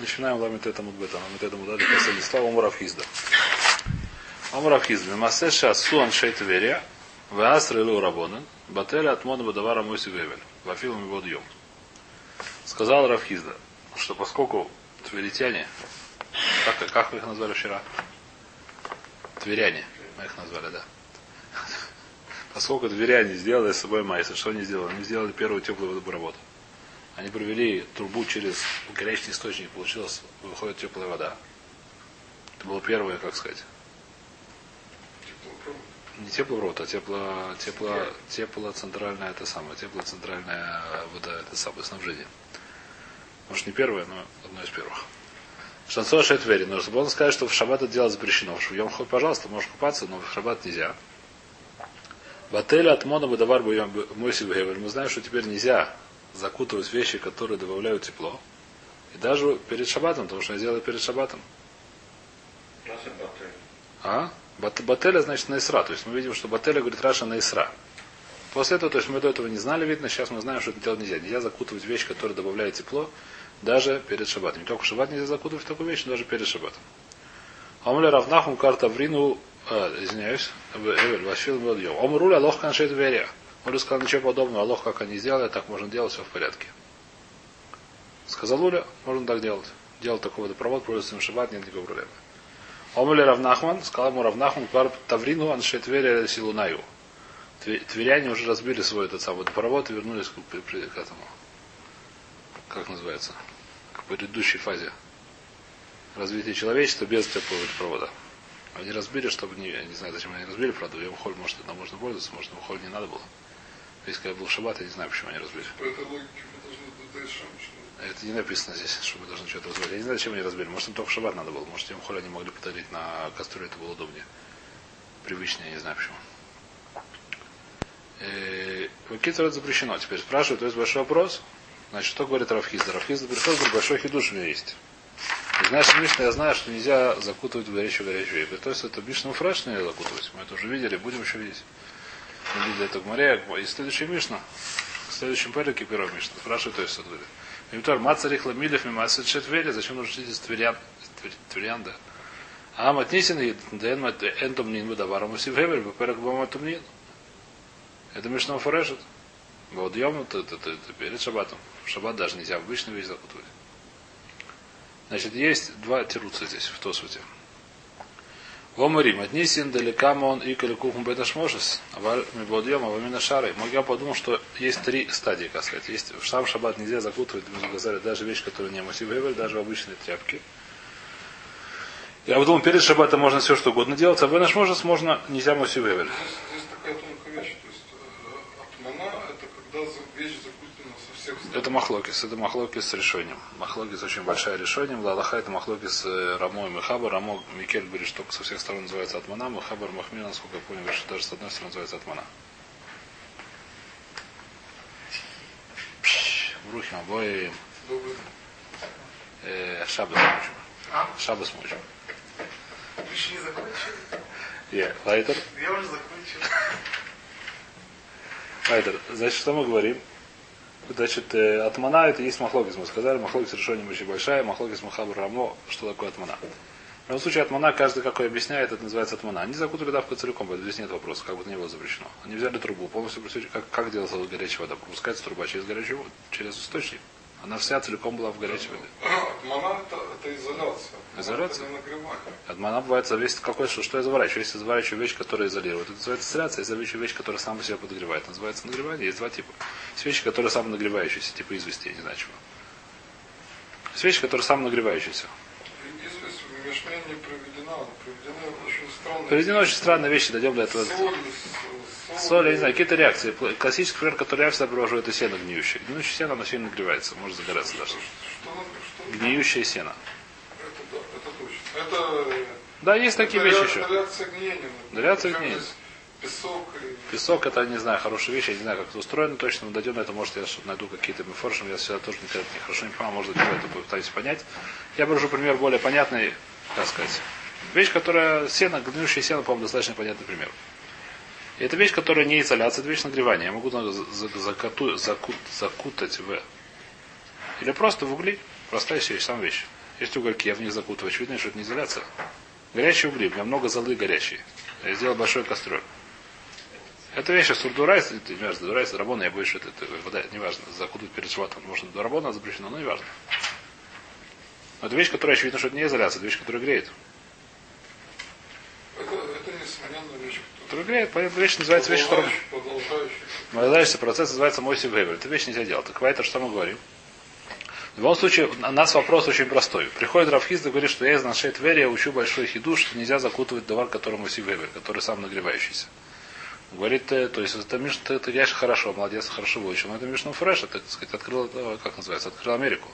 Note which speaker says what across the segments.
Speaker 1: Начинаем ламит этому бета. Ламит этому дали последний слава Омурав Хизда. Омурав Хизда. Масеша суан шейт верия. Вааср илу рабонен. Бателя от мода бадавара мойси вевель. Вафилом его дьем. Сказал Рафхизда, что поскольку тверитяне, как, как вы их назвали вчера? Тверяне. Мы их назвали, да. Поскольку тверяне сделали с собой майса, что они сделали? Они сделали первую теплую водопровод. Они провели трубу через горячий источник, получилась, выходит теплая вода. Это было первое, как сказать. Не теплопровод, а тепло, тепло, тепло центральная это самое, тепло центральная вода, это самое снабжение. Может не первое, но одно из первых. Шансо Шетвери. Но чтобы он сказать, что в шаббат это делать запрещено. В Йом Ход, пожалуйста, можешь купаться, но в шаббат нельзя. Бателя от Мона Бадавар Мойси Мы знаем, что теперь нельзя закутывать вещи, которые добавляют тепло. И даже перед шабатом, потому что я делаю перед шабатом. А? Бателя значит на Исра. То есть мы видим, что Бателя говорит Раша на Исра. После этого, то есть мы до этого не знали, видно, сейчас мы знаем, что это делать нельзя. Нельзя закутывать вещь, которая добавляет тепло, даже перед шабатом. Не только в шаббат нельзя закутывать такую вещь, но даже перед шабатом. Амуля равнахум карта врину, э, извиняюсь, Эвель, Вашил Модьем. Омруля лох каншет верия. Он сказал ничего подобного, Аллах как они сделали, так можно делать, все в порядке. Сказал Уля, можно так делать. Делал такой водопровод, пользуется им шаббат, нет никакой проблемы. Омуля Равнахман, сказал ему Равнахман, квар Таврину, аншет верия силунаю. Тверяне уже разбили свой этот самый водопровод и вернулись к, к, к этому. Как называется? К предыдущей фазе развития человечества без теплого водопровода. Они разбили, чтобы не, не знаю, зачем они разбили, правда, в холь может это можно пользоваться, может в холь не надо было. Если когда был шаббат, я не знаю, почему они разбили.
Speaker 2: По этой логике мы должны
Speaker 1: Это не написано здесь, что мы должны что-то разбить. Я не знаю, зачем они разбили. Может, им только шаббат надо было. Может, им холь они могли подарить на кастрюле, это было удобнее. Привычнее, я не знаю почему. Китер это запрещено. Теперь спрашивают, то есть большой вопрос. Значит, что говорит Рафхизда? Рафхизда пришел, говорит, большой хидуш у меня есть. И знаешь, Мишна, я знаю, что нельзя закутывать в горячую горячую. То есть это Мишна фреш нельзя закутывать. Мы это уже видели, будем еще видеть. Видели это в море. И следующий Мишна, в следующем переке первого Мишна, спрашивает, то есть говорит. Мимтор, маца рихла милев, мимаса четвери, зачем нужно учить из тверян, тверян, да? А матнисин и дэн энтом нин бадаварам усивхевер, баперак баматумнин. Это Мишна фрешет. Вот йом, это, это, это, перед шабатом. В шаббат даже нельзя обычную вещь закутывать. Значит, есть два тируца здесь, в Тосуте. Омарим, отнесен далекам он и каликухум беташмошес, а мибодьем, а вамина шары. Я подумал, что есть три стадии, как сказать. Есть в сам шаббат нельзя закутывать, даже вещь, которая не массив даже в обычные тряпки. Я подумал, перед шаббатом можно все что угодно делать, а в Энашможес можно нельзя массив
Speaker 2: Здесь такая тонкая вещь. То есть э, атмана это когда вещь
Speaker 1: это махлокис, это махлокис с решением. Махлокис очень большая решение. Лалаха это махлокис с э, Рамо и Мехабар. Рамо Микель говорит, что со всех сторон называется Атмана. Мехабар Махмин, насколько я понял, что даже с одной стороны называется Атмана. Брухим обои. Э, Шабас мучим. Шабас мучим.
Speaker 2: Вы еще не закончили?
Speaker 1: Я, Лайтер.
Speaker 2: Я уже закончил.
Speaker 1: Лайтер, значит, что мы говорим? Значит, э, атмана это есть махлогис. Мы сказали, махлогис решением очень большая, махлогис махабр рамо, что такое атмана. В любом случае, атмана, каждый какой объясняет, это называется атмана. Они закутали давку целиком, здесь нет вопроса, как бы это не было запрещено. Они взяли трубу, полностью как, как делается горячая вода? Пропускается труба через горячую через источник. Она вся целиком была в горячей воде.
Speaker 2: Атмана это, это изоляция.
Speaker 1: Изоляция?
Speaker 2: Это нагревание.
Speaker 1: Атмана бывает зависит какой, что, что я заворачиваю. Есть заворачиваю вещь, которая изолирует. Это называется изоляция, есть зависящая вещь, которая сама себя подогревает. называется нагревание. Есть два типа. Есть вещи, которые самонагревающиеся, типа извести, я не знаю чего. Есть вещи, которые самонагревающиеся.
Speaker 2: Известь в не проведена, проведена очень странная
Speaker 1: Проведена очень странная вещь, дойдем до этого.
Speaker 2: Соль,
Speaker 1: Соль, я не знаю, какие-то реакции. Классический пример, который я всегда привожу, это сено гниющее. Гниющее сено, оно сильно нагревается, может загораться даже. Гниющее сено.
Speaker 2: это, да, это точно. Это,
Speaker 1: Да, есть такие
Speaker 2: это
Speaker 1: вещи еще.
Speaker 2: Реакция гниения.
Speaker 1: Реакция гниения.
Speaker 2: Песок и...
Speaker 1: Песок это, не знаю, хорошая вещь, я не знаю, как это устроено точно, мы дойдем на это, может, я найду какие-то мифоршим, я всегда тоже никогда не хорошо не понимаю, может это попытаюсь понять. Я привожу пример более понятный, как сказать. Вещь, которая сено, гниющее сено, по-моему, достаточно понятный пример. Это вещь, которая не изоляция, это вещь нагревания. Я могу за- за- закату- заку- закутать в... Или просто в угли. Простая вещь, сам вещь. Есть угольки, я в них закутываю. Очевидно, что это не изоляция. Горячие угли. У меня много золы горячие. Я сделал большой кастрюль. Это вещь сурдурайс, не важно, дурайс, рабона, я боюсь, что это, это вода, не важно, закутывать перед шватом, может, до рабона запрещено, но не важно. Но это вещь, которая очевидно, что это не изоляция, это вещь, которая греет.
Speaker 2: Это, это несомненно
Speaker 1: поэтому вещь называется вещь,
Speaker 2: продолжающая.
Speaker 1: Продолжающийся процесс называется мой вейвер. Это вещь нельзя делать. Так это что мы говорим? В любом случае, у нас вопрос очень простой. Приходит Рафхиз и говорит, что я из нашей Твери учу большой хиду, что нельзя закутывать товар, который Моси Вейвер, который сам нагревающийся. Говорит, э, то есть это Мишна, ты, ты конечно, хорошо, молодец, хорошо выучил. Но это Мишна Фреш, это, так сказать, открыл, э, как называется, открыл Америку.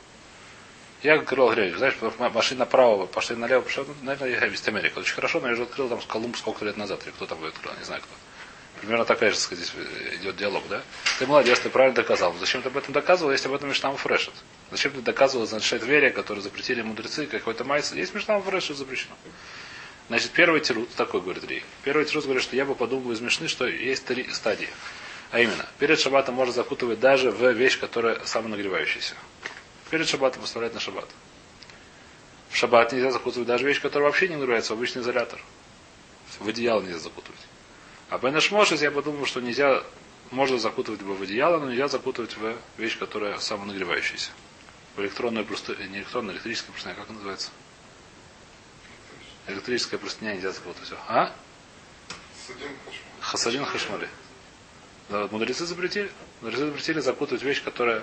Speaker 1: Я открыл Америку, знаешь, машина направо, пошли налево, пошли, ну, наверное, я весь Америка. Очень хорошо, но я же открыл там Колумб сколько лет назад, или кто там его открыл, не знаю кто. Примерно такая же, сказать, здесь идет диалог, да? Ты молодец, ты правильно доказал. Зачем ты об этом доказывал, если об этом Миштам Фрешет? Зачем ты доказывал, значит, Верия, который запретили мудрецы, какой-то майс? Есть Миштам Фрешет запрещено. Значит, первый тирут, такой говорит Рей. Первый тирут говорит, что я бы подумал из Мишны, что есть три стадии. А именно, перед шаббатом можно закутывать даже в вещь, которая самонагревающаяся. Перед шаббатом поставлять на шаббат. В шаббат нельзя закутывать даже вещь, которая вообще не нагревается в обычный изолятор. В одеяло нельзя закутывать. А Бенеш Мошес я подумал, что нельзя, можно закутывать в одеяло, но нельзя закутывать в вещь, которая самонагревающаяся. В электронную простыню, не электронную, электрическую простыню, как называется? Электрическая простыня нельзя закутывать. А? Хасадин Хашмали. Да, мудрецы запретили. Мудрецы запретили закутывать вещь, которая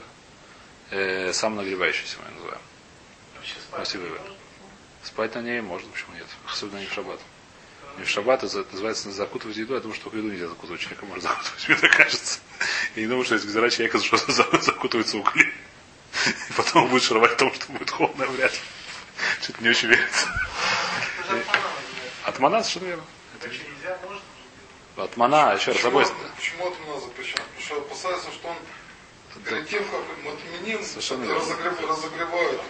Speaker 1: э, самонагревающаяся, мы называем. Спасибо. Спать на ней можно, почему нет? Особенно не в шаббат. Не в шаббат это называется закутывать еду, я думаю, что в еду нельзя закутывать человека, можно закутывать, мне так кажется. Я не думаю, что если гзира человека, что закутывается угли. И потом он будет шаровать в том, что будет холодно, вряд ли. Что-то не очень верится. От мана совершенно верно. От мана, еще раз, забой.
Speaker 2: Почему от мана запрещено? Потому что опасается, что он перед тем, как отменил, разогревают.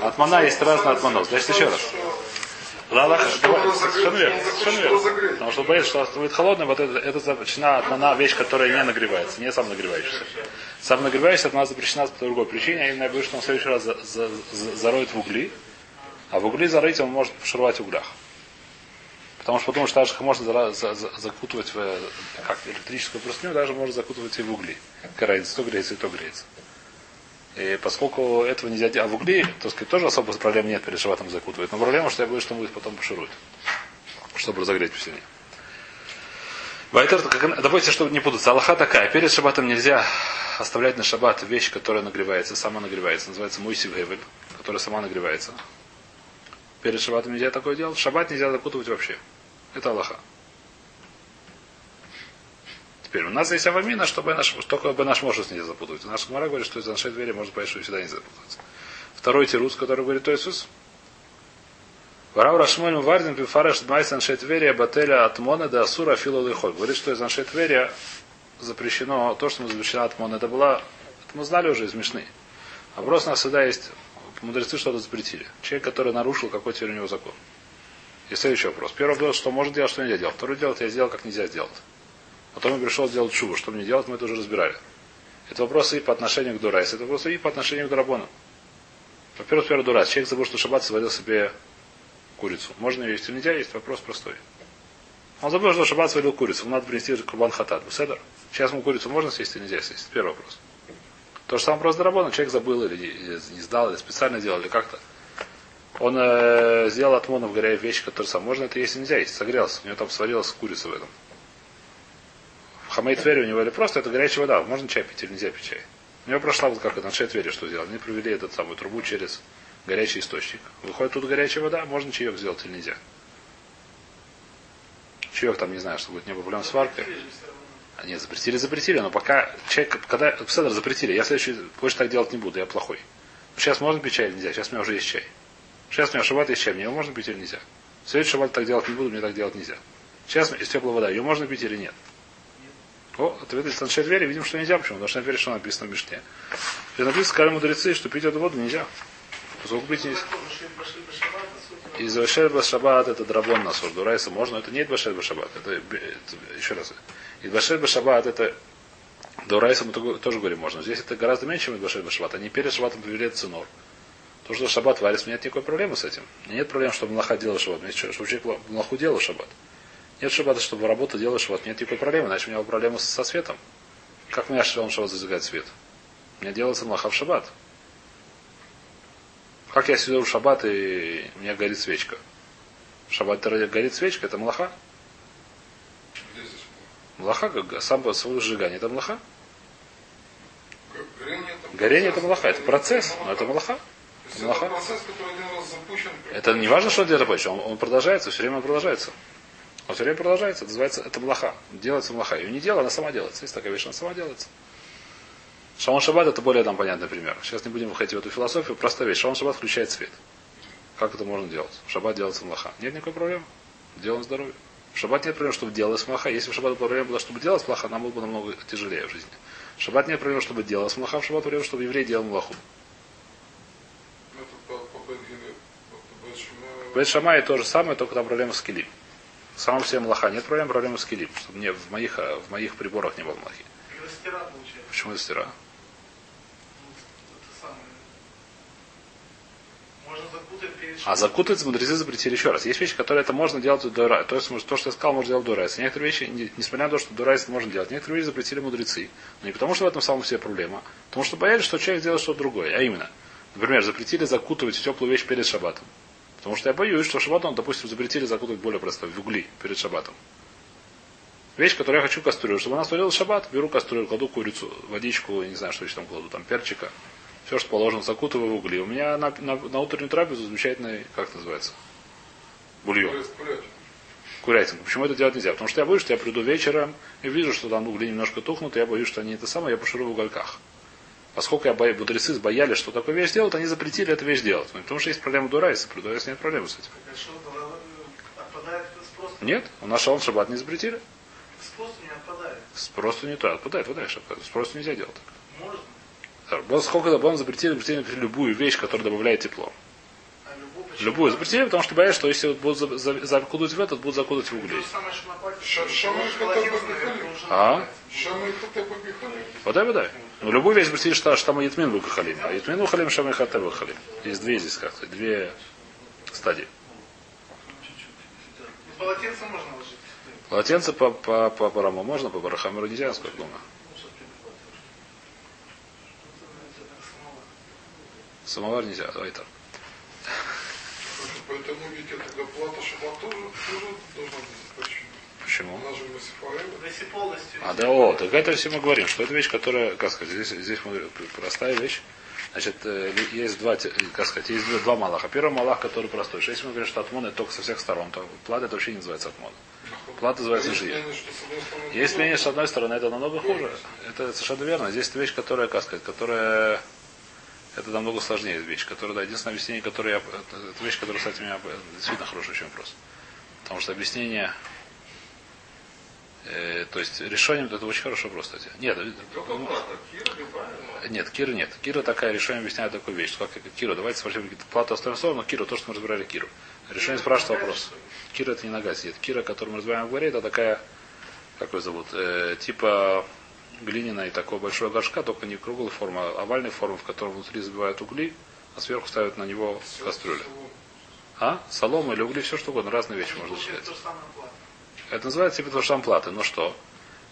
Speaker 1: От мана есть разные от манов. Значит, еще раз. Лалах, совершенно верно. Совершенно верно. Потому что боится, что будет холодно, вот это, это запрещена одна вещь, которая не нагревается, не сам нагревающийся. Сам нагревающийся от нас запрещена по другой причине, а именно что он в следующий раз за, за, за, зароет в угли, а в угли зарыть он может пошаровать в углях. Потому что потому что можно за, за, за, закутывать в как, электрическую простыню, даже можно закутывать и в угли. Какая то греется, и то греется. И поскольку этого нельзя делать, а в угли, то сказать, тоже особо проблем нет перед шабатом закутывать. Но проблема, что я боюсь, что он будет потом поширует. Чтобы разогреть посильнее. Вайтер, допустим, чтобы не путаться. Аллаха такая. Перед шабатом нельзя оставлять на шаббат вещь, которая нагревается, сама нагревается. Называется муйсив гевель, которая сама нагревается. Перед шабатом нельзя такое делать. Шаббат нельзя закутывать вообще. Это Аллаха. Теперь у нас есть авамина, чтобы наш, только бы наш может нельзя запутывать. Наш Гмара говорит, что из нашей двери может понять, что всегда нельзя запутаться. Второй тирус, который говорит Иисус. Варав Рашмоль Вардин Пифареш Дмайс Аншетверия Бателя Атмона да Асура Фила Лихоль. Говорит, что из Аншетверия запрещено то, что мы запрещено Атмона. Это было, это мы знали уже из Мишны. Просто у нас всегда есть мудрецы что-то запретили. Человек, который нарушил какой теперь у него закон. И следующий вопрос. Первый вопрос, что может делать, что нельзя делать. Второй делать, я сделал, как нельзя сделать. Потом я пришел сделать шубу. Что мне делать, мы это уже разбирали. Это вопрос и по отношению к דאורייתא, это вопрос и по отношению к דרבנן. Во-первых, первый דאורייתא. Человек забыл, что Шаббат сварил себе курицу. Можно ее есть или нельзя есть? Вопрос простой. Он забыл, что Шаббат сварил курицу. Надо принести קרבן חטאת. סדר. Сейчас ему курицу можно съесть или нельзя съесть? Первый вопрос. То же самое вопрос Драбона. Человек забыл или не, сдал, или специально делал, или как-то. Он э, сделал от мона в горе вещь, которую сам можно это есть нельзя есть. Согрелся. У него там сварилась курица в этом. Хамей Твери у него или просто это горячая вода. Можно чай пить или нельзя пить чай. У него прошла вот как это, на Твери что сделали. Они провели эту самую трубу через горячий источник. Выходит тут горячая вода, можно чаек сделать или нельзя. Чаек там, не знаю, что будет не проблем с. А нет, запретили, запретили, но пока человек, когда Седр запретили, я следующий больше так делать не буду, я плохой. Сейчас можно пить чай или нельзя? Сейчас у меня уже есть чай. Сейчас у меня шаббат есть чай, мне его можно пить или нельзя? Следующий шаббат так делать не буду, мне так делать нельзя. Сейчас есть теплая вода, ее можно пить или нет? О, ответ из Таншей двери, видим, что нельзя. Почему? Потому что на двери что написано в Мишне. И написано, сказали мудрецы, что пить эту воду нельзя. Поскольку пить нельзя. Из Вашель Башабат это драбон на Дурайса можно, это не Башель Башабат. Это, еще раз. Из Башель Башабат это Дурайса мы тоже говорим можно. Здесь это гораздо меньше, чем Башель Башабат. Они перед Шабатом привели ценор. То, что шаббат варится, нет никакой проблемы с этим. Нет проблем, чтобы млаха делал шаббат. Есть, чтобы человек млаху делал шаббат. Нет шаббата, чтобы работу делал шаббат. Нет никакой проблемы, иначе у меня проблема со светом. Как меня шлем шаббат зажигает свет? У меня делается млаха в шаббат. Как я сижу в шаббат и у меня горит свечка? В шаббат горит свечка, это млаха. Млаха, сам по своему сжигание, это млаха. Горение это млаха, это процесс, но это млаха.
Speaker 2: Это млаха. процесс, запущен.
Speaker 1: Это не важно, что он где-то он, он продолжается, все время он продолжается. Он все время продолжается, это называется, это млаха. Делается млаха. Ее не дело, она сама делается. Есть такая вещь, она сама делается. Шалон Шаббат это более там понятный пример. Сейчас не будем выходить в эту философию. Простая вещь. Шалон Шаббат включает свет. Как это можно делать? Шаббат делается млаха. Нет никакой проблемы. Делаем здоровье. В шаббат нет проблем, чтобы делалось млаха. Если в шаббат проблема была, чтобы делать млаха, нам было бы намного тяжелее в жизни. В шаббат нет проблем, чтобы делалось млаха. В шаббат проблема, чтобы еврей делал млаху. Бет Шамай то же самое, только там проблема с килим. В самом себе млаха нет проблем, проблема с килим. Чтобы мне в моих, в моих приборах не было млахи. Почему это стира? А закутать мудрецы запретили еще раз. Есть вещи, которые это можно делать до рай. То есть то, что я сказал, можно делать до райса. Некоторые вещи, несмотря на то, что до райса можно делать, некоторые вещи запретили мудрецы. Но не потому, что в этом самом все проблема, а потому что боялись, что человек сделает что-то другое. А именно, например, запретили закутывать в теплую вещь перед шабатом. Потому что я боюсь, что шабатом, допустим, запретили закутывать более просто в угли перед шабатом. Вещь, которую я хочу кастрюлю. Чтобы она сварила шаббат, беру кастрюлю, кладу курицу, водичку, не знаю, что еще там кладу, там перчика. Все, что положено, закутываю в угли. У меня на, на, на утреннюю трапезу замечательный, как это называется? Бульон. Курятинка. Почему это делать нельзя? Потому что я боюсь, что я приду вечером и вижу, что там угли немножко тухнут, и я боюсь, что они это самое, я пошурю в угольках. Поскольку я боюсь, мудрецы боялись, что такую вещь делать, они запретили эту вещь делать. Потому что есть проблема Дурайса. При Дурайсе нет проблемы с этим. Нет, у нас шалом шаббат не запретили.
Speaker 3: Спрос не отпадает.
Speaker 1: Спрос не то, отпадает, отпадает шаббат. Спрос нельзя делать так. Сколько Рабон запретили, запретили например, любую вещь, которая добавляет тепло. А любую запретили, потому что боятся, что если вот будут закудывать в этот, будут закудывать в угли. А? Подай, подай. Ну, любую вещь запретили, что, что там Ятмин был Кахалим. А Ятмин Ухалим, Шамай Хата Вахалим. Есть две здесь как-то, две стадии.
Speaker 3: Полотенце можно ложить.
Speaker 1: Полотенце по, по, по Бараму можно, по Барахамеру нельзя, насколько думаю. Самовар нельзя, давай так.
Speaker 2: Поэтому ведь это плата шаббат тоже, тоже должна быть
Speaker 1: Почему?
Speaker 2: Она же
Speaker 1: А, да, о, так это все мы говорим, что это вещь, которая, как сказать, здесь, здесь простая вещь. Значит, э, есть два, как сказать, есть два малаха. Первый малах, который простой. Если мы говорим, что атмон это только со всех сторон, то плата это вообще не называется атмон. Плата называется жир. Есть мнение, с одной стороны, это намного хуже. Это совершенно верно. Здесь это вещь, которая, как сказать, которая это намного сложнее вещь, которая, да, единственное объяснение, которое я, это вещь, которая, кстати, у меня действительно хороший очень вопрос. Потому что объяснение, э, то есть решением, это очень хороший вопрос, кстати. Нет, ну, нет, Кира нет. Кира такая, решение объясняет такую вещь. Как Кира, давайте спросим плату оставим слово, но Кира, то, что мы разбирали Киру. Решение спрашивает вопрос. Кира это не нога сидит. Кира, которую мы разбираем в горе, это такая, как ее зовут, э, типа глиняная и такой большой горшка, только не круглой формы, а овальной формы, в которой внутри забивают угли, а сверху ставят на него кастрюлю. А? Солома или угли, все что угодно, разные вещи можно считать. Это называется типа то платы. Но что?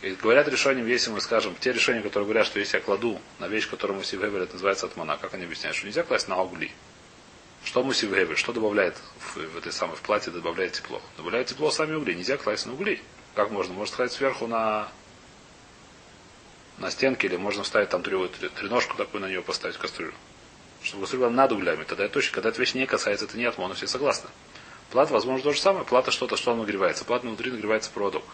Speaker 1: И говорят решением, если мы скажем, те решения, которые говорят, что если я кладу на вещь, которую мы себе говорят, называется атмана, как они объясняют, что нельзя класть на угли. Что мы себе что добавляет в, в этой самой в платье, добавляет тепло? Добавляет тепло сами угли. Нельзя класть на угли. Как можно? Можно класть сверху на на стенке, или можно вставить там треножку такую на нее поставить кастрюлю. Чтобы кастрюля была над углями. Тогда это точно, когда эта вещь не касается, это не атмона, все согласны. Плата, возможно, то же самое. Плата что-то, что он нагревается. Плата внутри нагревается проводок.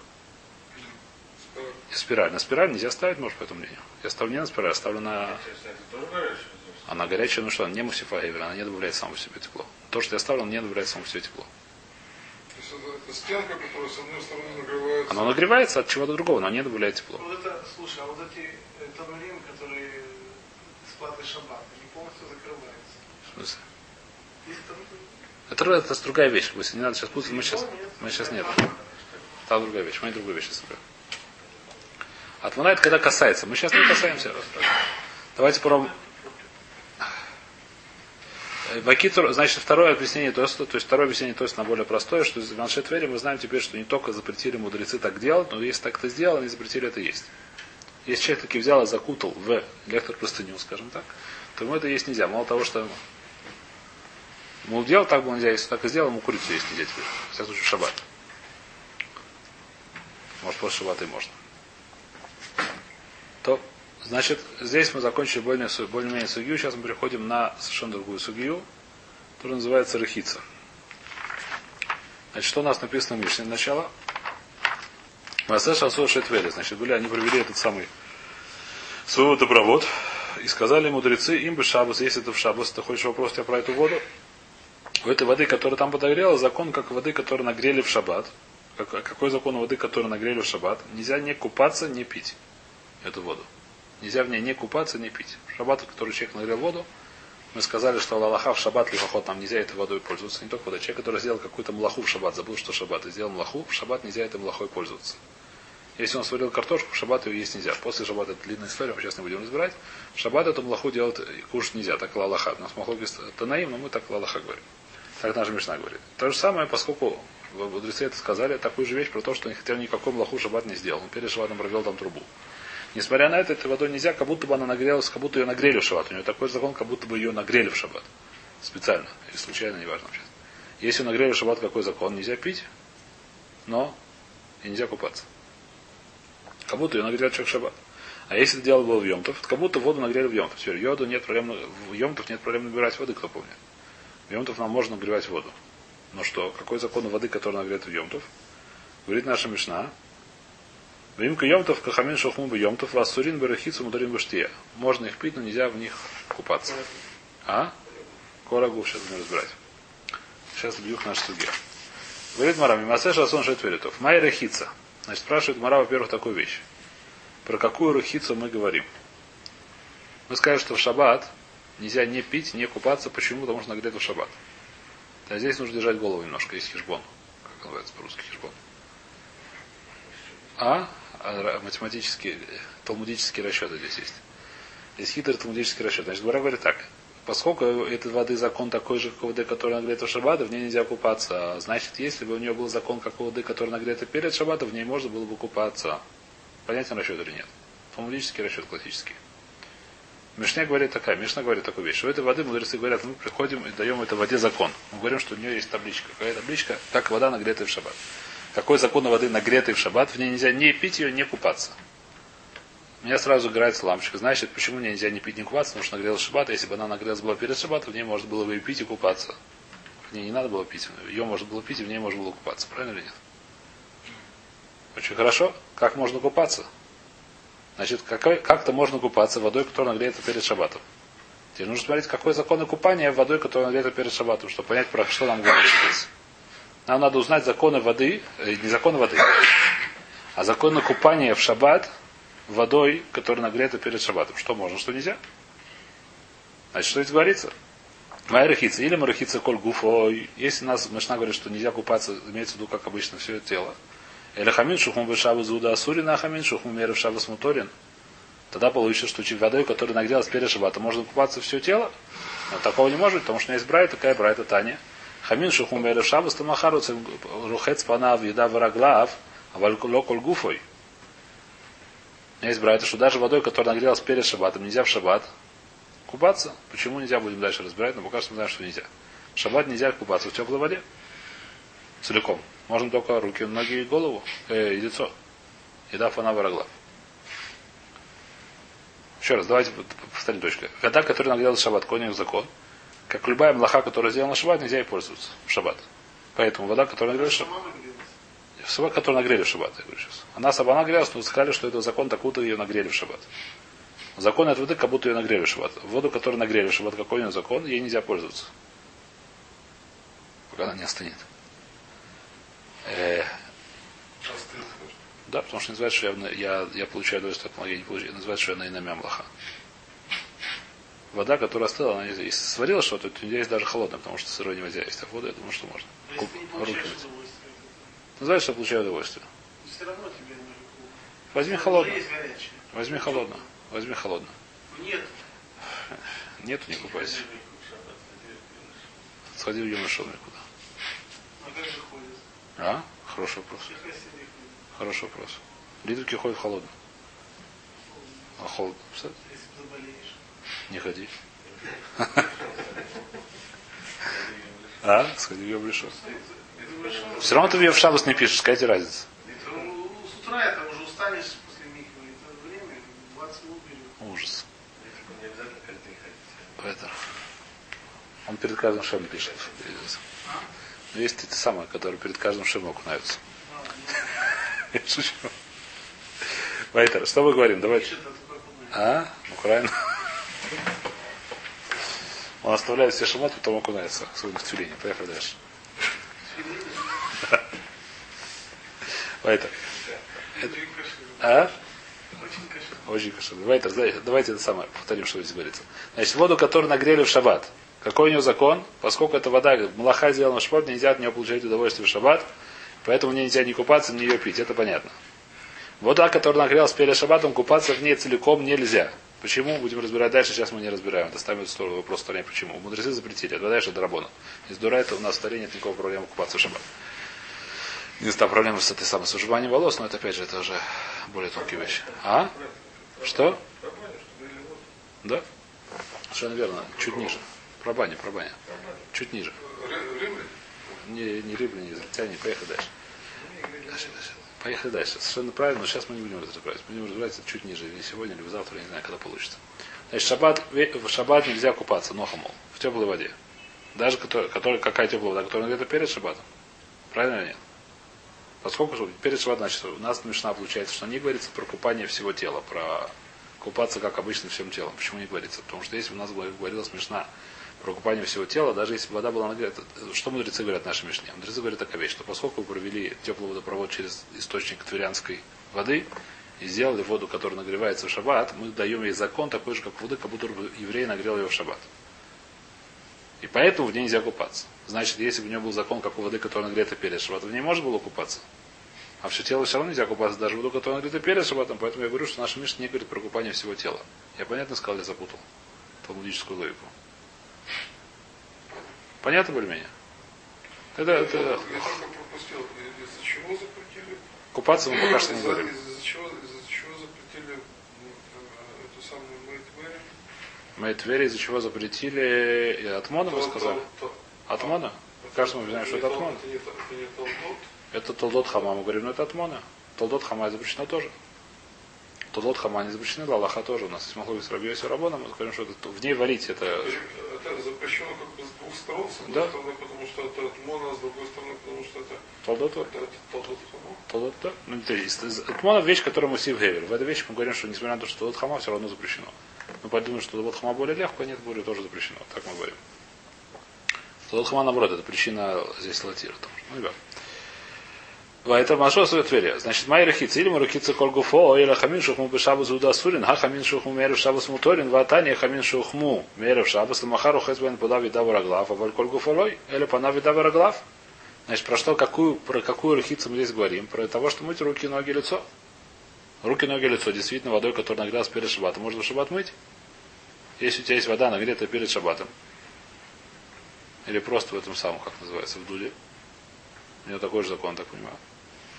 Speaker 1: И спираль. На спираль нельзя ставить, может, по этому мнению. Я ставлю не на спираль, я ставлю на... Она горячая, ну что, она не мусифа она не добавляет саму себе тепло. То, что я ставлю, она не добавляет саму себе тепло.
Speaker 2: Стенка, которая с одной стороны нагревается.
Speaker 1: Она нагревается от чего-то другого, но не добавляет тепло.
Speaker 3: Вот это, слушай, а вот эти э, танурим, которые с платы шаббат, они полностью закрываются.
Speaker 1: В смысле? Это, это другая вещь. Если не надо сейчас путать, мы сейчас, мы сейчас нет. Там другая вещь. Мы другую вещь соберем. Атмана это когда касается. Мы сейчас не касаемся. Давайте попробуем. Вакитр, значит, второе объяснение Тоста, то есть второе объяснение Тоста на более простое, что из Маншет Вери мы знаем теперь, что не только запретили мудрецы так делать, но если так это сделал, они запретили это есть. Если человек таки взял и закутал в лектор простыню, скажем так, то ему это есть нельзя. Мало того, что ему делал так было нельзя, если так и сделал, ему курицу есть нельзя теперь. В всяком случае, шаббат. Может, после шаббата и можно. То Значит, здесь мы закончили более-менее более сугию. Сейчас мы переходим на совершенно другую сугию, которая называется рахица. Значит, что у нас написано в Мишне начало? Масе Шасо Шетвели. Значит, были, они провели этот самый свой водопровод и сказали мудрецы, им бы шабус, если это в шабус, ты хочешь вопрос тебя про эту воду? У этой воды, которая там подогрела, закон как воды, которую нагрели в шаббат. Какой закон воды, которую нагрели в шаббат? Нельзя не купаться, не пить эту воду. Нельзя в ней не купаться, не пить. В шаббат, который человек нагрел воду, мы сказали, что Аллаха в шаббат лихоход нам нельзя этой водой пользоваться. Не только вода. Человек, который сделал какую-то млаху в шаббат, забыл, что шаббат, и сделал млаху, в шаббат нельзя этой млахой пользоваться. Если он сварил картошку, в шаббат ее есть нельзя. После шаббата это длинная история, мы сейчас не будем разбирать. В шаббат эту млаху делать кушать нельзя, так Аллаха. У нас млаху танаим, но мы так Аллаха говорим. Так наша Мишна говорит. То же самое, поскольку мудрецы это сказали, такую же вещь про то, что они хотели никакой млаху шаббат не сделал. Он перед шаббатом провел там трубу. Несмотря на это, этой водой нельзя, как будто бы она нагрелась, как будто ее нагрели в шаббат. У нее такой закон, как будто бы ее нагрели в шаббат. Специально. Или случайно, неважно сейчас. Если нагрели в шаббат, какой закон? Нельзя пить, но и нельзя купаться. Как будто ее нагрели человек в шаббат. А если это дело было в Йомтов, то как будто воду нагрели в Йомтов. Теперь йоду нет проблем, в Йомтов нет проблем набирать воды, кто помнит. В Йомтов нам можно нагревать воду. Но что? Какой закон воды, которая нагрета в Йомтов? Говорит наша Мишна, Вимка Йомтов, Кахамин Шохму бы Йомтов, Васурин Берахицу Мударим Баштия. Можно их пить, но нельзя в них купаться. А? Корагу сейчас будем разбирать. Сейчас бьюх наш судья. Говорит Мара, Мимасе Шасон Шетверитов. Май Рахица. Значит, спрашивает Мара, во-первых, такую вещь. Про какую рахицу мы говорим? Мы сказали, что в шаббат нельзя не пить, не купаться. Почему? Потому что нагрето в шаббат. А здесь нужно держать голову немножко. Есть хижбон. Как называется по-русски хижбон? А? А математические, талмудические расчеты здесь есть. Здесь хитрый талмудический расчет. Значит, Гура говорит так. Поскольку этой воды закон такой же, как воды, которая нагрета в шаббат, в ней нельзя купаться. А значит, если бы у нее был закон, как воды, которая нагрета перед шаббатом, в ней можно было бы купаться. Понятен расчет или нет? Талмудический расчет классический. Мишня говорит такая, Мишна говорит такую вещь, у этой воды мудрецы говорят, мы приходим и даем этой воде закон. Мы говорим, что у нее есть табличка. Какая табличка? Как вода нагретая в шаббат. Какой закон воды нагретой в шаббат? В ней нельзя не пить ее, не купаться. Меня сразу играет лампочка. Значит, почему нельзя не пить, не купаться? Потому что нагрелась шаббат. Если бы она нагрелась была перед шаббатом, в ней можно было бы и пить, и купаться. В ней не надо было пить. Ее можно было пить, и в ней можно было купаться. Правильно или нет? Очень хорошо. Как можно купаться? Значит, какой, как-то можно купаться водой, которая нагрета перед шаббатом. Теперь нужно смотреть, какой закон купания водой, которая нагрета перед шаббатом, чтобы понять, про что нам говорит здесь. Нам надо узнать законы воды, э, не законы воды, а законы купания в шаббат водой, которая нагрета перед шаббатом. Что можно, что нельзя? Значит, что здесь говорится? Моя рахица. Или марахица коль гуфой. Если нас Машна говорит, что нельзя купаться, имеется в виду, как обычно, все тело. Или хамин шухум бешавы зуда асурина, а хамин шухум меры шавы смуторин. Тогда получится, что водой, которая нагрелась перед шаббатом, можно купаться все тело. Но такого не может, потому что у меня есть брайта, такая брайта Таня. Хамин шухум эре шабас тамахару рухец панав еда вараглав, а локоль гуфой. Есть брайта, что даже водой, которая нагрелась перед шаббатом, нельзя в шаббат купаться. Почему нельзя, будем дальше разбирать, но пока что мы знаем, что нельзя. В шаббат нельзя купаться в теплой воде. Целиком. Можно только руки, ноги и голову, э, и лицо. Еда фана вараглав. Еще раз, давайте повторим точку. Вода, которая нагрелась в шаббат, конек закон как любая млаха, которая сделана в шаббат, нельзя ей пользоваться в шаббат. Поэтому вода, которая нагрелась в шаббат. Собак, которую нагрели в шаббат, я говорю сейчас. Она сама нагрелась, но сказали, что это закон, так будто ее нагрели в шаббат. Закон от воды, как будто ее нагрели в шаббат. Воду, которую нагрели в шаббат, какой у нее закон, ей нельзя пользоваться. Пока она не остынет. Э, да, потому что называется, что я, я, я получаю удовольствие от я не получаю, называется, что я на инамя млаха вода, которая остыла, она. Если сварила что-то, то нельзя есть даже холодное, потому что сырой нельзя есть. А воду, я думаю, что можно. Куп, руки мыть. Называется, что получаю удовольствие. Возьми холодное. Возьми холодное. Возьми холодное.
Speaker 3: Нет.
Speaker 1: Нету, не купайся. Сходи в Йом Шон куда.
Speaker 3: А как же ходит?
Speaker 1: А? Хороший вопрос. Хороший вопрос. Литрики ходят холодно. А холодно.
Speaker 3: Если заболеешь.
Speaker 1: Не ходи. А? Сходи в
Speaker 3: что
Speaker 1: Все равно ты в Шабас не пишешь. Какая тебе разница?
Speaker 3: ну, с утра это уже устанешь после миквы. Это время 20 минут берет.
Speaker 1: Ужас. Поэтому. Он перед каждым шем пишет. Но есть ты самое, который перед каждым шем окунаются. Я шучу. Вайтер, что мы говорим?
Speaker 3: ну,
Speaker 1: Давай.
Speaker 3: пишет, а ты
Speaker 1: Он оставляет все шамот, потом окунается в своем тюлине. Поехали дальше. Вайтер. А?
Speaker 3: Очень.
Speaker 1: Очень кошерно. Давайте, это самое, повторим, что здесь говорится. Значит, воду, которую нагрели в шаббат. Какой у него закон? Поскольку эта вода, малаха сделана в шаббат, нельзя от нее получать удовольствие в шаббат, поэтому мне нельзя ни купаться, ни ее пить. Это понятно. Вода, которая нагрелась перед шаббатом, купаться в ней целиком нельзя. Почему? Будем разбирать дальше, сейчас мы не разбираем. Доставим эту сторону вопрос стороне, почему. Мудрецы запретили. Это вода, это драбона. Из дура это у нас в старе нет никакого проблемы купаться в шаббат. Знаю, проблема с этой самой с волос, но это опять же, это уже более тонкие вещи. А? Что? Да? Совершенно верно. Чуть ниже. Про баню, про баню. Чуть ниже. Не, не римляне, не израильтяне. Поехали дальше. Дальше, дальше. Поехали дальше. Совершенно правильно, но сейчас мы не будем разбирать. Мы будем разбирать это чуть ниже. Или сегодня, или завтра, я не знаю, когда получится. Значит, шаббат, в шаббат нельзя купаться, нохамол, в теплой воде. Даже который, который, какая теплая вода, которая где-то перед шаббатом. Правильно или нет? Поскольку перед шаббатом, значит, у нас Мишна получается, что не говорится про купание всего тела, про купаться как обычно всем телом. Почему не говорится? Потому что если у нас говорилось Мишна про всего тела, даже если вода была нагрета, что мудрецы говорят нашей Мишне? Мудрецы говорят такая вещь, что поскольку вы провели теплый водопровод через источник тверянской воды и сделали воду, которая нагревается в шаббат, мы даем ей закон такой же, как воды, как будто бы еврей нагрел ее в шаббат. И поэтому в ней нельзя купаться. Значит, если бы у него был закон, как у воды, которая нагрета перед шаббатом, в ней можно было купаться. А все тело все равно нельзя купаться, даже воду, которая нагрета перед шаббатом. Поэтому я говорю, что наша Мишна не говорит про купание всего тела. Я понятно сказал, я запутал талмудическую логику. Понятно более-менее? Это,
Speaker 2: Я
Speaker 1: это
Speaker 2: только пропустил. Из-за чего запретили?
Speaker 1: купаться мы пока что не говорим.
Speaker 2: Из-за чего, из-за чего запретили м, э, эту самую Мэйт
Speaker 1: Мы Твери из-за чего запретили Атмона, вы сказали? Атмона? Кажется, мы знаем, что это Атмона.
Speaker 2: Это
Speaker 1: Толдот Хама, мы говорим, но это Атмона. Толдот Хама запрещено тоже. Толдот Хама не запрещены, Аллаха тоже. У нас есть Махловис Рабиоси Рабона, мы говорим, что это, в ней варить это...
Speaker 2: Это запрещено как бы с двух сторон. С одной
Speaker 1: Да.
Speaker 2: стороны, потому что это Атмона, а с другой стороны, потому что это,
Speaker 1: Толдот
Speaker 2: это.
Speaker 1: Толдот, да? Ну, это есть. Атмона вещь, которую мы все в Гевер. В этой вещи мы говорим, что несмотря на то, что Толдот Хама все равно запрещено. Мы подумаем, что Толдот Хама более легко, нет, более тоже запрещено. Так мы говорим. Толдот Хама, наоборот, это причина здесь латира. Ну, ребят. Это Машо Тверия. Значит, мои рахицы. Или рахицы кольгуфо, или хамин шухму бешабу зуда сурин, ха хамин шухму мерев шабас муторин, ватани хамин шухму мерев шабас, ламахару хэсбен подав видава раглав, а валь кольгуфо лой, или пана видава раглав. Значит, про что, какую, про какую рахицу мы здесь говорим? Про того, что мыть руки, ноги, лицо. Руки, ноги, лицо. Действительно, водой, которая нагрелась перед шабатом. Можно в шаббат мыть? Если у тебя есть вода, нагретая перед шабатом. Или просто в этом самом, как называется, в дуде. У него такой же закон, так понимаю.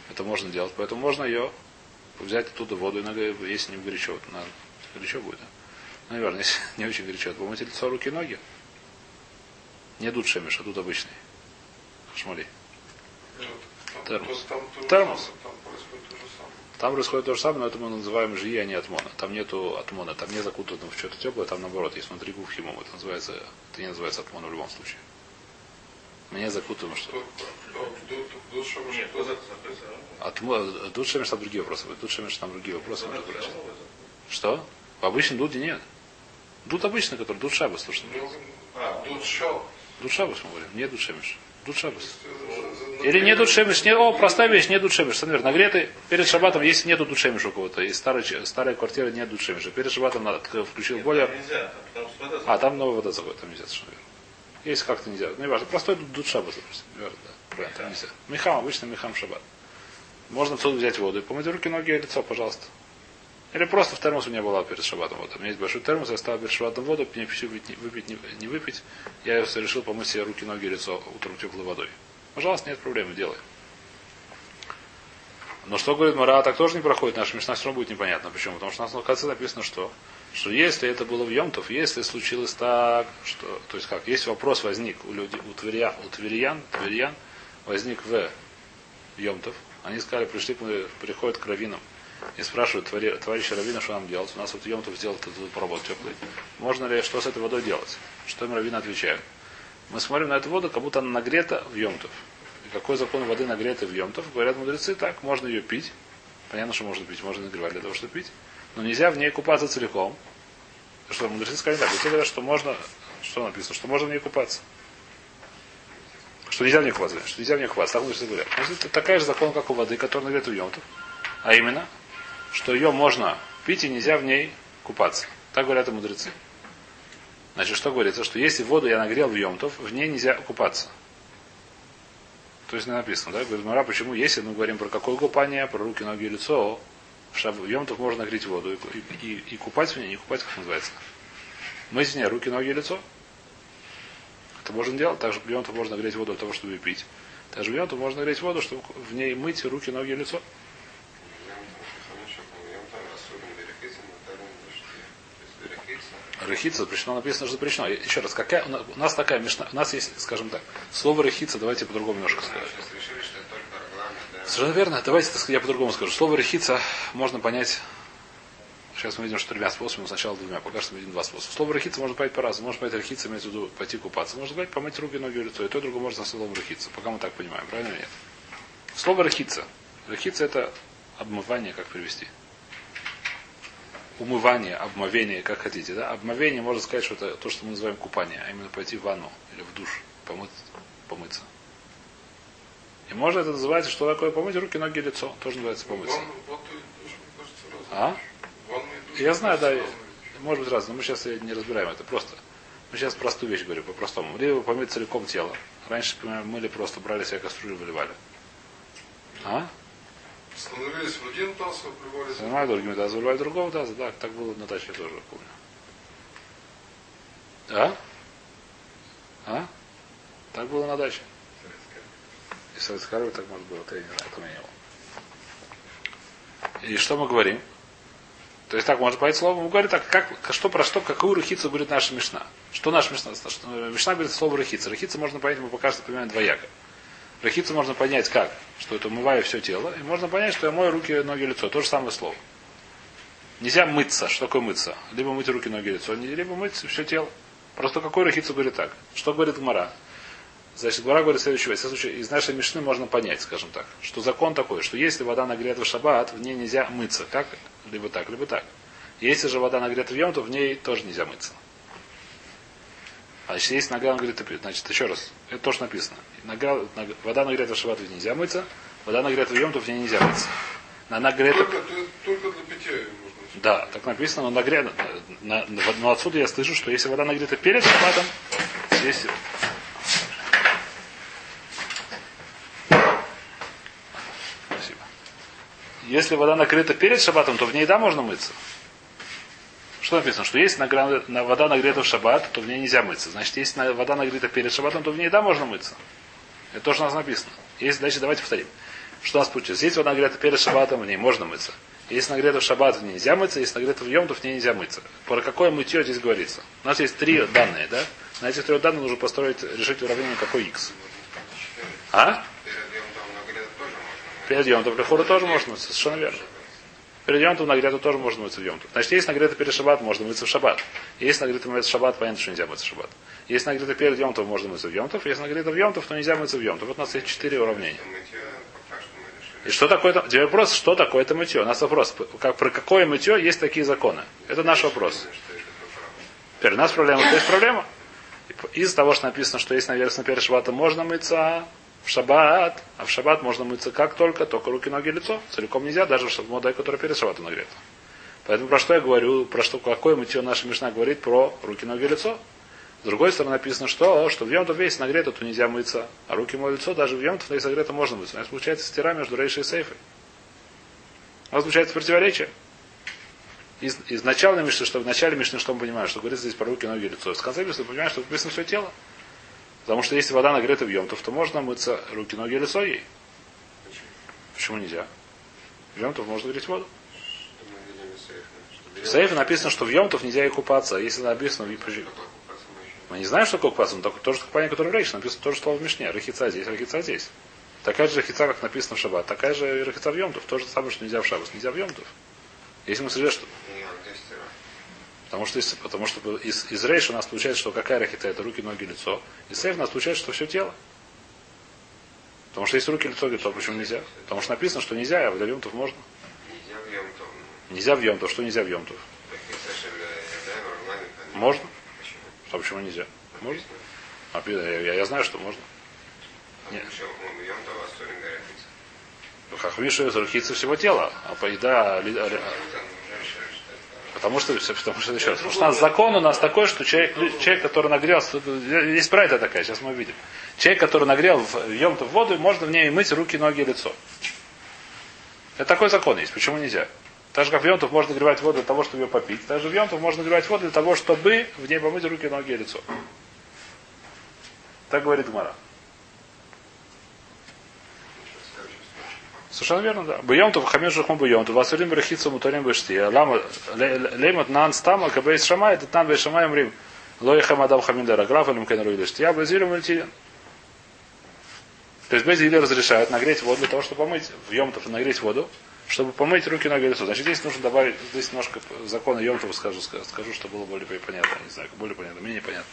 Speaker 1: Это можно делать. Поэтому можно ее взять оттуда воду, иногда, если не горячо. На, горячо будет, да? Наверное, если не очень горячо, помыть лицо, руки и ноги. Не дуд шемиш, а тут обычный. Хашмали. Термос. Термос.
Speaker 2: Там происходит то же самое.
Speaker 1: Но это мы называем жи, а не атмона. Там нету атмона, там не закутано в что-то теплое, там наоборот, есть внутри губ химом. Это называется, это не называется атмона в любом случае. Мне закутано что
Speaker 2: Тут- тут-
Speaker 4: Нет,
Speaker 1: шемиш там другие вопросы. Тут шемиш там другие вопросы. Что? В обычном дуде нет. Дуд обычный, который дуд шабас, то, что мы говорим.
Speaker 4: А,
Speaker 2: Тут шел.
Speaker 1: Дуд шабас мы говорим. Не дуд шемиш. Дуд шабас.
Speaker 2: Э,
Speaker 1: Или не дуд шемиш. Не... О, простая вещь, не дуд шемиш. Смотри, нагретый перед шабатом, если нету дуд шемиш у кого-то, и старая, старая квартира нет дуд шемиша. Перед шабатом надо включил более... А, там новая вода заходит, там нельзя совершенно верно. Если как-то нельзя. Ну, не важно. Простой дуд, шабас, допустим. Правильно, там нельзя. Михам, обычно михам шаббат. Можно отсюда взять воду и помыть руки, ноги и лицо, пожалуйста. Или просто в термос у меня была перед шабатом вода. У меня есть большой термос, я ставил перед шабатом воду, мне пищу выпить, выпить, не, не выпить. Я решил помыть себе руки, ноги, лицо утром теплой водой. Пожалуйста, нет проблем, делай. Но что говорит Мара, так тоже не проходит, наша мечта все равно будет непонятно. Почему? Потому что у нас на конце написано, что, что если это было в Йомтов, если случилось так, что, то есть как, если вопрос возник у людей, у Тверья, у Тверьян, Тверьян возник в Йомтов, они сказали, пришли, приходят к раввинам и спрашивают товарища раввина, что нам делать. У нас вот Йомтов сделал этот пробот теплый. Можно ли, что с этой водой делать? Что им раввины отвечают? Мы смотрим на эту воду, как будто она нагрета в Йомтов. И какой закон воды нагретой в Йомтов? Говорят мудрецы, так, можно ее пить. Понятно, что можно пить, можно нагревать для того, чтобы пить. Но нельзя в ней купаться целиком. Что мудрецы сказали так, говорят, что можно, что написано, что можно в ней купаться. Что нельзя в ней купаться, что нельзя в ней купаться, так мудрецы говорят. Значит, это такая же закон, как у воды, которая нагрета в Йомтов. А именно, что ее можно пить и нельзя в ней купаться. Так говорят и мудрецы. Значит, что говорится? Что если воду я нагрел в Йомтов, в ней нельзя купаться. То есть не написано, да? Говорит, Мара, почему, если мы говорим про какое купание, про руки, ноги и лицо, в шаб... Йомтов можно нагреть воду и, и, и, купать в ней, не купать, как называется. В ней руки, ноги и лицо. Это можно делать. Также в Йомтов можно нагреть воду для того, чтобы пить. Также в Йомтов можно нагреть воду, чтобы в ней мыть руки, ноги и лицо. Рехица запрещено, написано, что запрещено. Еще раз, какая, у нас такая мешна, у нас есть, скажем так, слово рехица, давайте по-другому немножко скажем. Совершенно верно. Давайте так, я по-другому скажу. Слово рехица можно понять. Сейчас мы видим, что тремя способами, сначала двумя. Пока что мы видим два способа. Слово рехица можно понять по-разному. Можно понять рехица, имеется в виду пойти купаться. Можно сказать помыть руки, ноги, лицо. И то, и другое можно словом рехица. Пока мы так понимаем. Правильно или нет? Слово рехица. Рехица это обмывание, как привести умывание, обмовение, как хотите. Да? Обмовение, можно сказать, что это то, что мы называем купание, а именно пойти в ванну или в душ, помыть, помыться. И можно это называть, что такое помыть руки, ноги, лицо. Тоже называется помыться. А? Я знаю, да, может быть разное, но мы сейчас не разбираем это. Просто. Мы сейчас простую вещь говорим, по-простому. Либо помыть целиком тело. Раньше, например, мыли просто брали себе кастрюлю выливали. А?
Speaker 2: Становились в один таз, выливали...
Speaker 1: Занимаю другими тазы, выливали другого таза. Да, так было на даче, я тоже помню. А? А? Так было на даче. И Советская так может было, я не знаю, это у меня не было. И что мы говорим? То есть так можно понять слово. Мы говорим так, как, что про что, какую рахицу говорит наша Мишна. Что наша Мишна? Что, Мишна говорит слово рахица. Рахица можно понять, мы пока что понимаем двояко. Рахицу можно понять как? Что это умываю все тело. И можно понять, что я мою руки, ноги, лицо. То же самое слово. Нельзя мыться. Что такое мыться? Либо мыть руки, ноги, лицо, либо мыть все тело. Просто какой рахицу говорит так? Что говорит Гмара? Значит, Гмара говорит следующее. Из нашей мишны можно понять, скажем так, что закон такой, что если вода нагрета в шаббат, в ней нельзя мыться. Как? Либо так, либо так. Если же вода нагрета в йом, то в ней тоже нельзя мыться. А если есть нога нагрета, значит, еще раз, это тоже написано. Нога, нога, вода нагрета в шаббат в нельзя мыться, вода нагрета в то в ней нельзя мыться.
Speaker 2: На нагрета... Только, только для питья можно
Speaker 1: Да, так написано, но нагрета, на, на, но отсюда я слышу, что если вода нагрета перед шаббатом, здесь Спасибо. Если вода накрыта перед шаббатом, то в ней да можно мыться. Что написано? Что если вода нагрета в шаббат, то в ней нельзя мыться. Значит, если вода нагрета перед шаббатом, то в ней да можно мыться. Это тоже у нас написано. Если, значит, давайте повторим. Что у нас получилось? Если вода нагрета перед шаббатом, в ней можно мыться. Если нагрета в шаббат, в ней нельзя мыться. Если нагрета в йом, то в ней нельзя мыться. Про какое мытье здесь говорится? У нас есть три данные, да? На этих трех данных нужно построить, решить уравнение какой x. А? Перед йом, то в тоже можно мыться. Совершенно верно. Перед Йомтом нагрету тоже можно мыться в Йомту. Значит, если нагрето перед Шаббат, можно мыться в Шаббат. Нагрето мыться в Шаббат, понятно, что нельзя мыться в Шаббат. Если нагрето перед Йомтом, можно мыться в Йомтов. Если нагрето в Йомтов, то нельзя мыться в Йомтов. Вот у нас есть четыре уравнения. И что такое это? Теперь вопрос, что такое это мытье? У нас вопрос, как, про какое мытье есть такие законы? Это наш вопрос. Теперь у нас проблема, то есть проблема. Из-за того, что написано, что если наверное перед шаббатом можно мыться, в шаббат, а в шаббат можно мыться как только, только руки, ноги, лицо. Целиком нельзя, даже в модай, который перед шаббатом нагрета. Поэтому про что я говорю, про что, какое мытье наша Мишна говорит про руки, ноги, лицо. С другой стороны написано, что, что в Йомтов весь нагрето, то нельзя мыться. А руки, мое лицо, даже в Йомтов, если нагрето, можно мыться. У нас получается стира между рейшей и сейфой. У нас получается противоречие. из, изначально Мишны, что в начале Мишны, что мы понимаем, что говорится здесь про руки, ноги, лицо. В конце Мишны понимаем, что написано все тело. Потому что если вода нагрета в Йомтов, то можно мыться руки, ноги и лицо ей. Почему нельзя? В Йомтов можно греть воду. В Сейфе написано, что в Йомтов нельзя и купаться. А если написано мы не знаем, что такое купаться, но то же купание, которое в Рейше, написано тоже слово в Мишне. Рахица здесь, рахица здесь. Такая же рахица, как написано в Шаббат, такая же рахица в Йомтов. То же самое, что нельзя в Шаббат, нельзя в Йомтов. Если мы сожалеем, что... Потому что, из, потому что из, из рейша у нас получается, что какая рахита это руки, ноги, лицо. Из сейф у нас получается, что все тело. Потому что если руки, лицо, то почему нельзя? Потому что написано, что нельзя, а в Йомтов можно. Нельзя в Йомтов. Что нельзя в Йомтов? Можно. А почему нельзя? Можно? А, я, я знаю, что можно. Нет. Хахвишу это рухица всего тела. А поеда Потому что, потому что еще раз, потому что у нас закон у нас такой, что человек, человек который нагрел, есть правда такая, сейчас мы увидим. Человек, который нагрел в емту в воду, можно в ней мыть руки, ноги и лицо. Это такой закон есть. Почему нельзя? Так же, как в Йонтов можно нагревать воду для того, чтобы ее попить, так же в Йонтов можно нагревать воду для того, чтобы в ней помыть руки, ноги и лицо. Так говорит Гмара. Совершенно верно, да. Бьемтов, хамин шухму бьемтов, васулим брахицу мутарим бешти. Лама, леймат нан стама, кабейс шамай, это тан бей шамай мрим. Лои хамадам хамин дара граф, или мкен руидеш. Я базилю мультилин. То есть Безили разрешает нагреть воду для того, чтобы помыть, в Йомтов нагреть воду, чтобы помыть руки, ноги, лицо. Значит, здесь нужно добавить, здесь немножко закона Йомтова скажу, скажу, чтобы было более понятно. Не знаю, более понятно, мне непонятно.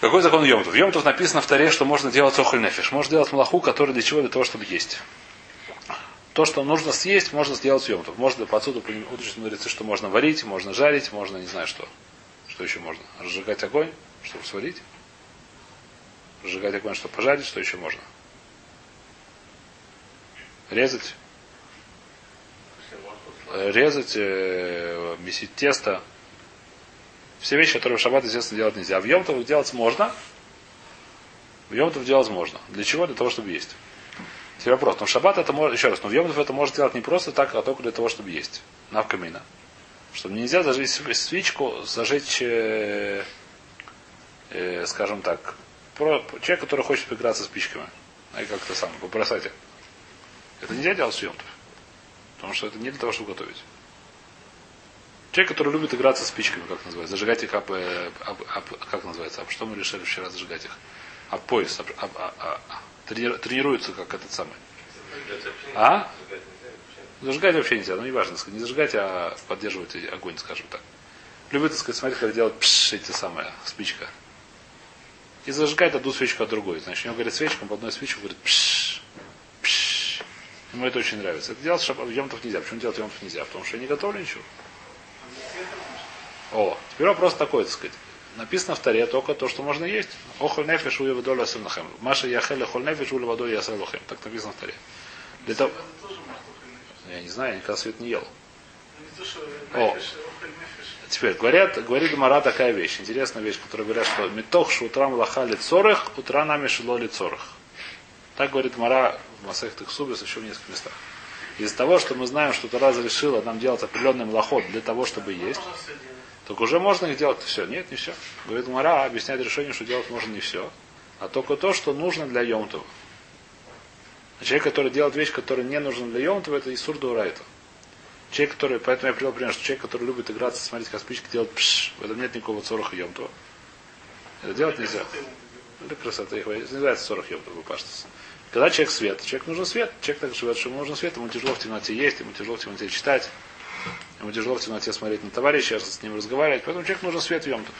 Speaker 1: Какой закон Йомтов? Йомтов написано в таре, что можно делать охоль нефиш. Можно делать малаху, который для чего? Для того, чтобы есть. То, что нужно съесть, можно сделать с Йомтов. Можно по отсюда учат мудрецы, что можно варить, можно жарить, можно не знаю что. Что еще можно? Разжигать огонь, чтобы сварить. Разжигать огонь, чтобы пожарить, что еще можно? Резать. Резать, э, месить тесто. Все вещи, которые в шаббат, естественно, делать нельзя. А в Йомтов делать можно. В Йомтов делать можно. Для чего? Для того, чтобы есть. Теперь вопрос. Но в шаббат это может, еще раз, но в Йомтов это может делать не просто так, а только для того, чтобы есть. Навкамина. Чтобы нельзя зажечь свечку, зажечь, э, э, скажем так, про, человек, который хочет поиграться спичками. А как-то сам, побросать. Это нельзя делать с Йомтов. Потому что это не для того, чтобы готовить. Человек, который любит играться спичками, как называется, зажигать их об, об, об, как называется, об что мы решили вчера зажигать их? Об пояс, об, об, об, об, тренируются как этот самый. А? Зажигать вообще нельзя, ну не важно, не зажигать, а поддерживать огонь, скажем так. Любит, так сказать, смотреть, когда делают пш, эти самые, спичка. И зажигает одну свечку от другой. Значит, у него говорит свечка, он по одной свечке говорит пш, пш. Ему это очень нравится. Это делать в емтов нельзя. Почему делать емтов нельзя? Потому что я не готовлю ничего. О, теперь вопрос такой, так сказать. Написано в таре только то, что можно есть. Охоль нефиш уя вдоль асынахем. Маша яхеле холь нефиш уля водой ясалухем. Так написано в таре. Для того... Я не знаю, я никогда свет не ел. О, Теперь говорят, говорит Мара такая вещь, интересная вещь, которая говорят, что метох шутрам лахали цорых, утра нами шилоли цорых. Так говорит Мара в Масах Субис еще в нескольких местах. Из-за того, что мы знаем, что Тара разрешила нам делать определенный млоход для того, чтобы есть, только уже можно их делать все. Нет, не все. Говорит Мара, объясняет решение, что делать можно не все, а только то, что нужно для Йомтова. А человек, который делает вещь, которая не нужна для Йомтова, это Исур Урайта. Человек, который, поэтому я привел пример, что человек, который любит играться, смотреть, как спички делает пш, в этом нет никакого цороха Йомтова. Это делать нельзя. Это красота их. Это называется цорох Йомтова, паштас. Когда человек свет, человек нужен свет, человек так живет, что ему нужен свет, ему тяжело в темноте есть, ему тяжело в темноте читать, Ему тяжело в темноте смотреть на товарища, с ним разговаривать. Поэтому человек нужен свет в Йомтов.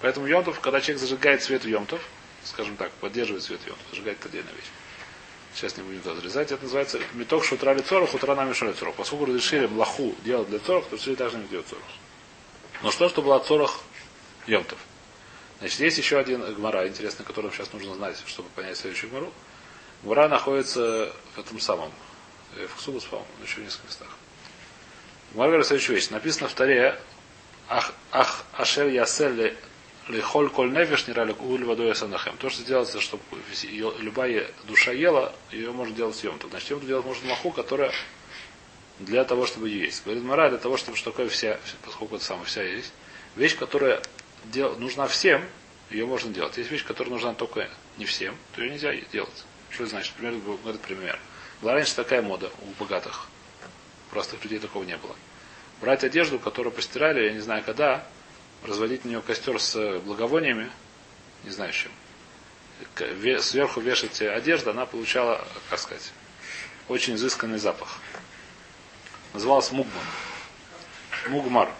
Speaker 1: Поэтому Йомтов, когда человек зажигает свет в Йомтов, скажем так, поддерживает свет в Йомтов, зажигает это отдельная вещь. Сейчас не будем разрезать. Это называется меток шутра лицорах, утра нами лицорах. Поскольку разрешили млаху делать для цорах, то решили также не делать цорах. Но что, что было цорах Йомтов? Значит, есть еще один гмара, интересный, который сейчас нужно знать, чтобы понять следующую гмару. Гмара находится в этом самом, э, в Ксубус, по-моему, еще в нескольких местах. Гмара говорит следующую вещь. Написано в таре Ах, ах, ашер ясель лихоль коль нефиш не рали уль водой санахем. То, что делается, чтобы любая душа ела, ее можно делать съем. Значит, съем делать можно маху, которая для того, чтобы есть. Говорит Мара, для того, чтобы что такое вся, поскольку это самое вся есть. Вещь, которая дел, нужна всем, ее можно делать. Есть вещь, которая нужна только не всем, то ее нельзя делать. Что это значит? Пример, этот пример. Была раньше такая мода у богатых. Простых людей такого не было. Брать одежду, которую постирали, я не знаю когда, разводить на нее костер с благовониями, не знаю чем. Сверху вешать одежду, она получала, как сказать, очень изысканный запах. Называлась Мугман. Мугмар.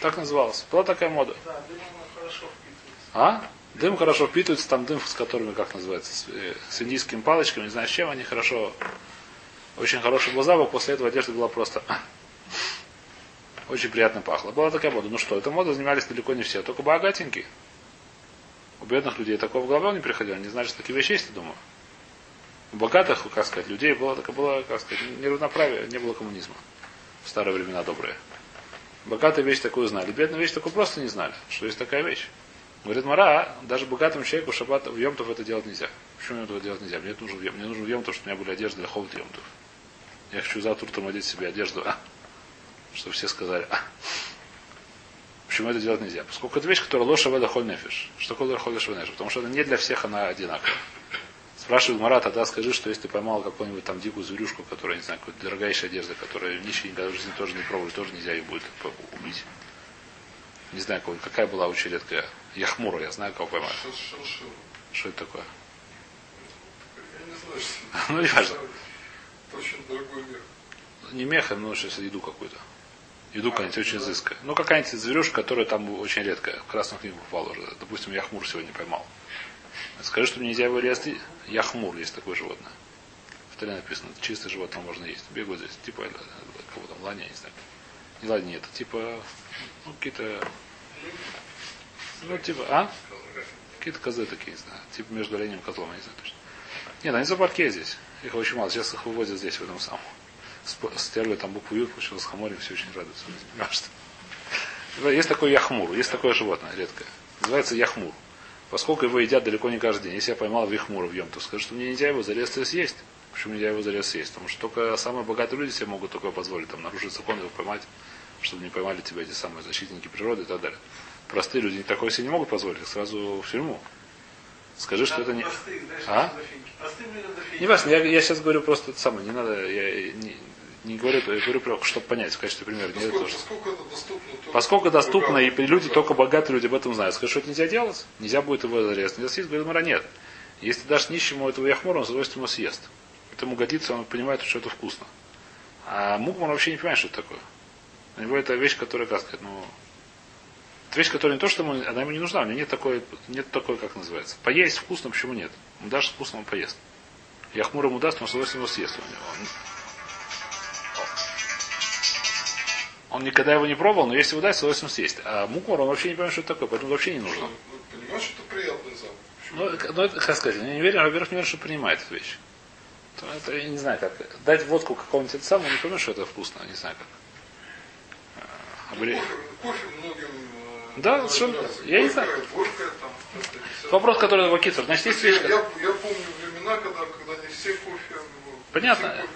Speaker 1: Так называлось. Была такая мода.
Speaker 3: Да, дым хорошо.
Speaker 1: А? Дым хорошо впитывается, там дым с которыми, как называется, с, э, с индийскими палочками, не знаю с чем, они хорошо, очень хороший был запах, после этого одежда была просто очень приятно пахло. Была такая мода. Ну что, эта мода занимались далеко не все, только богатенькие. У бедных людей такого в голову не приходило, не знали, что такие вещи есть, я думаю. У богатых, как сказать, людей было, такое было, как сказать, неравноправие, не было коммунизма. В старые времена добрые. Богатые вещь такую знали. Бедные вещь такую просто не знали, что есть такая вещь. Говорит Мара, даже богатому человеку шаббат в Йомтов это делать нельзя. Почему это делать нельзя? Мне нужно, мне нужно в Йомтов, чтобы у меня были одежды для холод Йомтов. Я хочу завтра утром одеть себе одежду, а? чтобы все сказали, а? Почему это делать нельзя? Поскольку это вещь, которая лоша веда холь нефиш. Что такое холь нефиш? Потому что это не для всех она одинаковая. Спрашивает Марат, тогда скажи, что если ты поймал какую-нибудь там дикую зверюшку, которая, не знаю, какая-то дорогайшая одежда, которая нищие никогда в жизни тоже не пробовали, тоже нельзя ее будет убить. Не знаю, какая была очень редкая. Яхмура, я знаю, кого поймал. Что это такое?
Speaker 2: Я не знаю, что
Speaker 1: Ну, не важно.
Speaker 2: Это очень дорогой мех.
Speaker 1: Не меха, но сейчас еду какую-то. Еду какая-нибудь очень изыская. Ну, какая-нибудь зверюшка, которая там очень редкая. В красную книгу попала уже. Допустим, я хмур сегодня поймал. Скажи, что нельзя его резать. Яхмур есть такое животное. В Таре написано, чистое животное можно есть. Бегают здесь, типа, э, кого там, ланя, не знаю. Не ланя, нет, типа, ну, какие-то, ну, типа, а? Какие-то козы такие, не знаю. Типа между оленем и козлом, я не знаю точно. Нет, они за парке здесь. Их очень мало. Сейчас их выводят здесь, в этом самом. Стерли там букву Ю, получилось хаморим, все очень радуются. Что? Есть такой яхмур, есть такое животное редкое. Называется яхмур. Поскольку его едят далеко не каждый день. Если я поймал вихмура в ем, то скажу, что мне нельзя его зарезать и съесть. Почему нельзя его зарезать съесть? Потому что только самые богатые люди себе могут только позволить там нарушить закон его поймать, чтобы не поймали тебя эти самые защитники природы и так далее. Простые люди такое себе не могут позволить, сразу в тюрьму. Скажи, что это не... А?
Speaker 3: дофиги. Простым людям дофиги.
Speaker 1: Не важно, я, я сейчас говорю просто это самое, не надо, я не, не говорю, я говорю, про- чтобы понять, в качестве примера.
Speaker 2: Поскольку, поскольку это доступно, то
Speaker 1: Поскольку доступно, и люди, только богатые люди об этом знают. Скажи, что это нельзя делать? Нельзя будет его зарезать. Нельзя съесть, говорит, Мара, нет. Если дашь нищему этого яхмура, он с удовольствием его съест. Это ему годится, он понимает, что это вкусно. А мукман вообще не понимает, что это такое. У него это вещь, которая, как сказать, ну... Это вещь, которая не то, что ему, она ему не нужна, у него нет такой, нет такой, как называется. Поесть вкусно, почему нет? Ему дашь вкусно, он поест. Яхмур ему даст, он с удовольствием его съест. У него. Он, он никогда его не пробовал, но если его дать, с удовольствием съесть. А мукмар, он вообще не понимает, что это такое, поэтому вообще не нужно.
Speaker 2: Ну, понимаешь, что это приятный запах.
Speaker 1: Ну, это- ну, это, как сказать, я не верю, во-первых, не верю, что принимает эту вещь. То это, я не знаю, как. Дать водку какому-нибудь самому, не поймешь, что это вкусно, не знаю как. Обре-
Speaker 2: Кофе, кофе многим э,
Speaker 1: Да, совершенно- я не знаю. Вопрос, который Вакитер. Значит, есть вещь.
Speaker 2: я, я помню времена, когда, когда не все кофе, ну,
Speaker 1: Понятно.
Speaker 2: всем.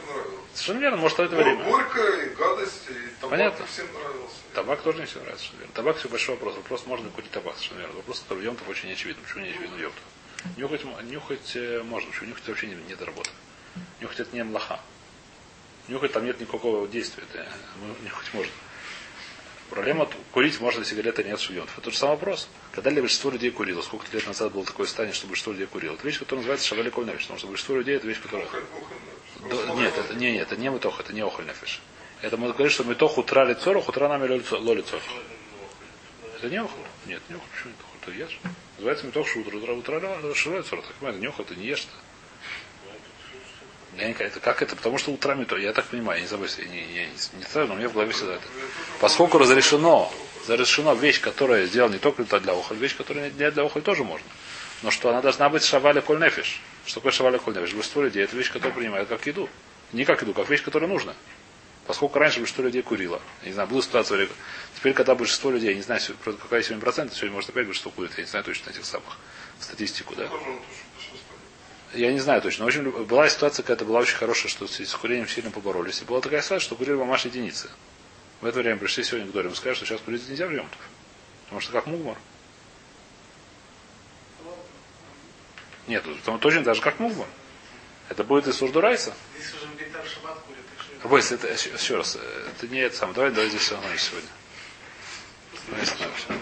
Speaker 1: Совершенно верно, может, в это время.
Speaker 2: Горькое, и гадость, и табак
Speaker 1: Понятно.
Speaker 2: всем нравился.
Speaker 1: Табак тоже не все нравится, совершенно верно. Табак все большой вопрос. Вопрос, можно курить табак, совершенно верно. Вопрос, который в Йомтов очень не очевиден. Почему не очевидно в Йомтов? Нюхать, нюхать э, можно, почему нюхать вообще не, нет работы. Нюхать это не млаха. Нюхать там нет никакого действия, это, ну, нюхать можно. Проблема, курить можно, сигареты нет шульонтов. Это тот же самый вопрос. Когда ли большинство людей курило? Сколько лет назад было такое состояние, что большинство людей курило? Это вещь, которая называется шаваликоль нефиш, потому что большинство людей это вещь, которая... Да, нет, это не, нет, это не метох, это не охоль нефиш. Это мы говорим, что метох утра лицо, утра нами ло лицо. Это не охоль? Нет, не охоль. Почему не охоль? Ты ешь? Называется метох шутра, утра утра шилой цор. Так это не охоль, ты не ешь-то. Я не, это как это? Потому что утра метох. Я так понимаю, я не забыл, я не, я не, не знаю, но у меня в голове всегда это. Поскольку разрешено, разрешено вещь, которая сделана не только для охоль, вещь, которая не для охоль тоже можно. Но что она должна быть шаваля коль нефиш. Что такое шаваля коль нефиш? Большинство людей это вещь, которую принимают как еду. Не как еду, как вещь, которая нужна. Поскольку раньше большинство людей курило. Я не знаю, была ситуация, теперь, когда большинство людей, я не знаю, какая сегодня процент, сегодня может опять большинство курит, я не знаю точно этих самых статистику, да?
Speaker 2: Тоже он тоже большинство.
Speaker 1: Я не знаю точно. В общем, была ситуация, когда была очень хорошая, что с курением сильно поборолись. И была такая ситуация, что курили мамаш единицы. В это время пришли сегодня к Дорим и сказали, что сейчас курить нельзя в Йомтов. Потому что как мугмар. Нет, там точно даже как мугмар. Это будет из Сурдурайса. Бойся, это еще раз. Это не это самое. Давай, давай здесь все сегодня. Ну.